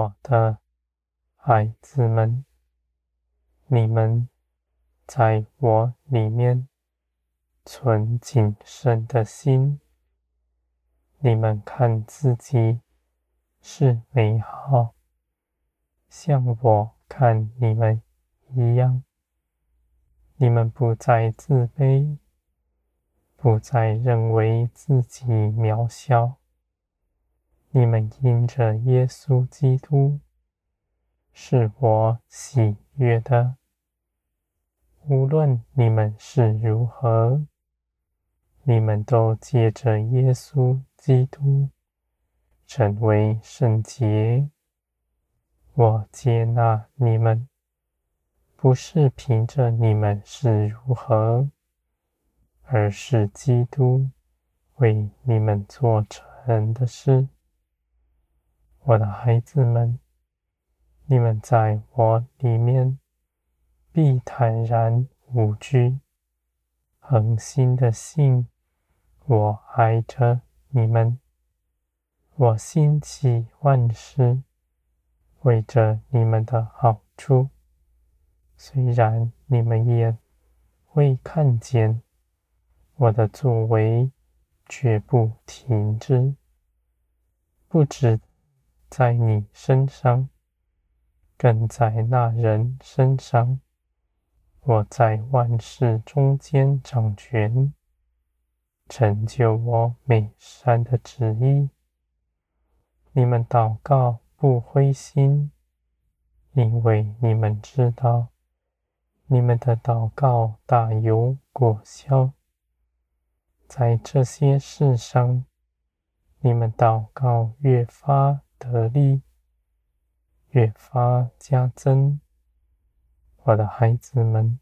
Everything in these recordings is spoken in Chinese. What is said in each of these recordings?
我的孩子们，你们在我里面存谨慎的心，你们看自己是美好，像我看你们一样。你们不再自卑，不再认为自己渺小。你们因着耶稣基督是我喜悦的，无论你们是如何，你们都借着耶稣基督成为圣洁。我接纳你们，不是凭着你们是如何，而是基督为你们做成的事。我的孩子们，你们在我里面必坦然无惧，恒心的信我爱着你们。我兴起万事，为着你们的好处。虽然你们也未看见我的作为，绝不停止，不止。在你身上，更在那人身上。我在万事中间掌权，成就我美善的旨意。你们祷告不灰心，因为你们知道，你们的祷告大有果效。在这些事上，你们祷告越发得力，越发加增。我的孩子们，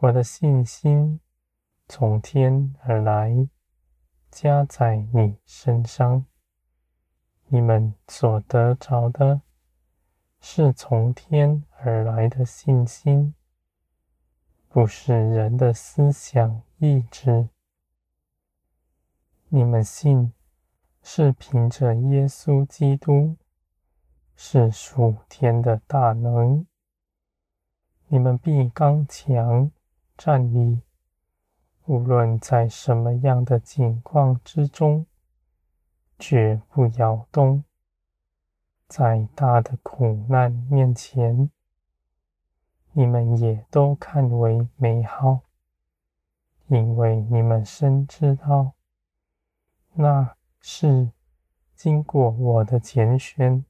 我的信心从天而来，加在你身上。你们所得着的，是从天而来的信心，不是人的思想意志。你们信。是凭着耶稣基督，是属天的大能，你们必刚强站立，无论在什么样的境况之中，绝不摇动。在大的苦难面前，你们也都看为美好，因为你们深知道那。是经过我的拣选，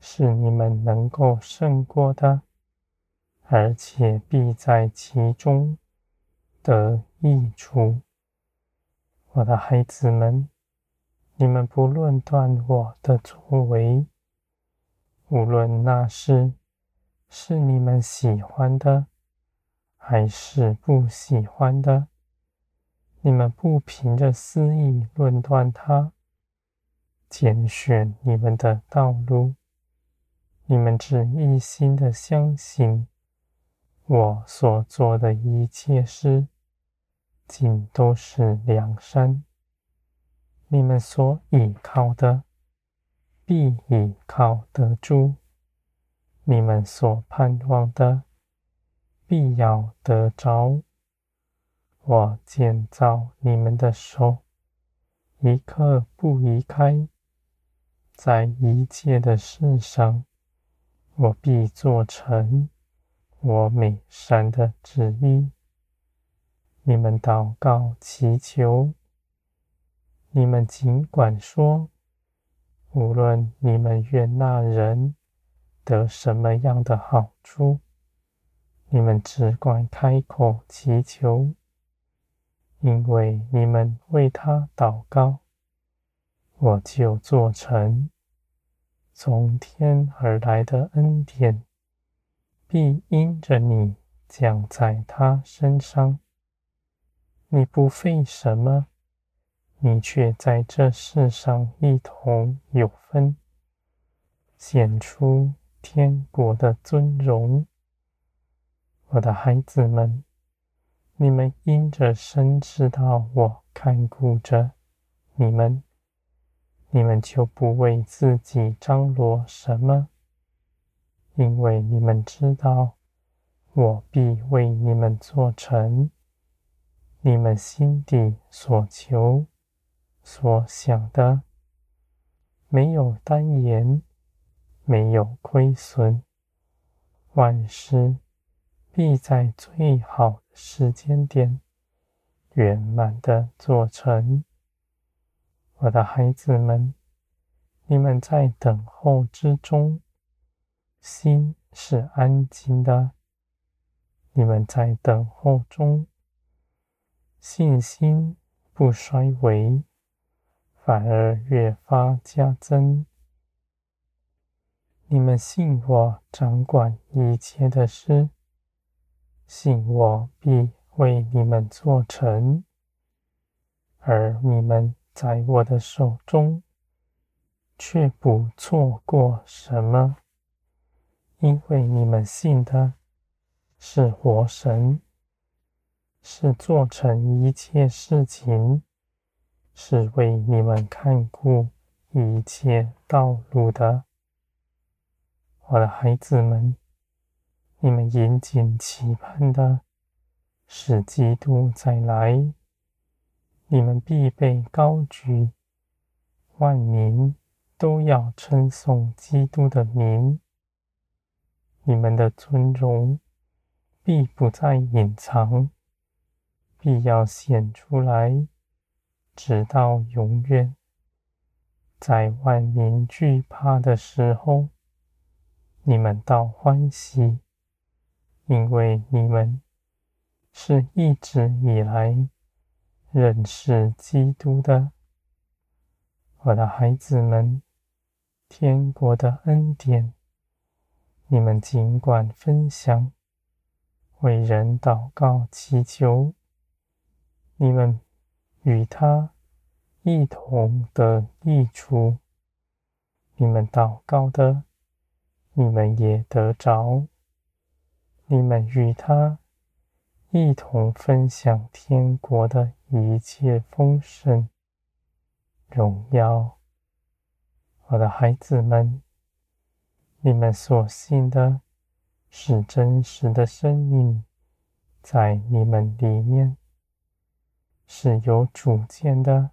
是你们能够胜过的，而且必在其中得益处。我的孩子们，你们不论断我的作为，无论那是是你们喜欢的，还是不喜欢的。你们不凭着私意论断他，拣选你们的道路。你们只一心的相信我所做的一切事，尽都是良善。你们所倚靠的，必倚靠得住；你们所盼望的，必要得着。我建造你们的手，一刻不移开，在一切的事上，我必做成我美善的旨意。你们祷告祈求，你们尽管说，无论你们愿那人得什么样的好处，你们只管开口祈求。因为你们为他祷告，我就做成。从天而来的恩典，必因着你降在他身上。你不费什么，你却在这世上一同有分，显出天国的尊荣。我的孩子们。你们因着深知道我看顾着你们，你们就不为自己张罗什么，因为你们知道，我必为你们做成你们心底所求、所想的，没有单言，没有亏损，万事必在最好的时间点圆满的做成。我的孩子们，你们在等候之中，心是安静的；你们在等候中，信心不衰微，反而越发加增。你们信我掌管一切的事，信我必为你们做成，而你们。在我的手中，却不错过什么，因为你们信的是活神，是做成一切事情，是为你们看顾一切道路的。我的孩子们，你们殷切期盼的是基督再来。你们必被高举，万民都要称颂基督的名。你们的尊荣必不再隐藏，必要显出来，直到永远。在万民惧怕的时候，你们倒欢喜，因为你们是一直以来。认识基督的，我的孩子们，天国的恩典，你们尽管分享，为人祷告祈求，你们与他一同的益处。你们祷告的，你们也得着；你们与他一同分享天国的。一切丰盛、荣耀，我的孩子们，你们所信的是真实的生命，在你们里面是有主见的，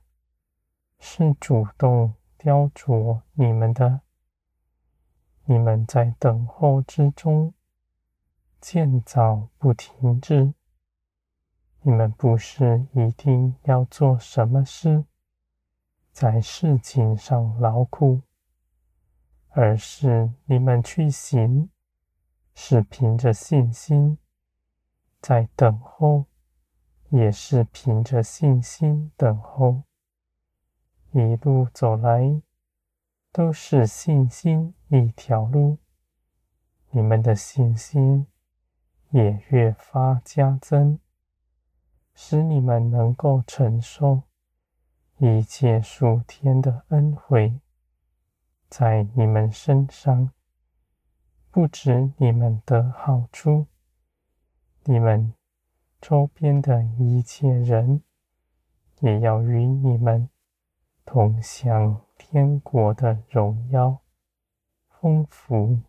是主动雕琢你们的。你们在等候之中，建造不停止。你们不是一定要做什么事，在事情上劳苦，而是你们去行，是凭着信心在等候，也是凭着信心等候。一路走来，都是信心一条路，你们的信心也越发加增。使你们能够承受一切数天的恩惠，在你们身上，不止你们的好处，你们周边的一切人也要与你们同享天国的荣耀、丰富。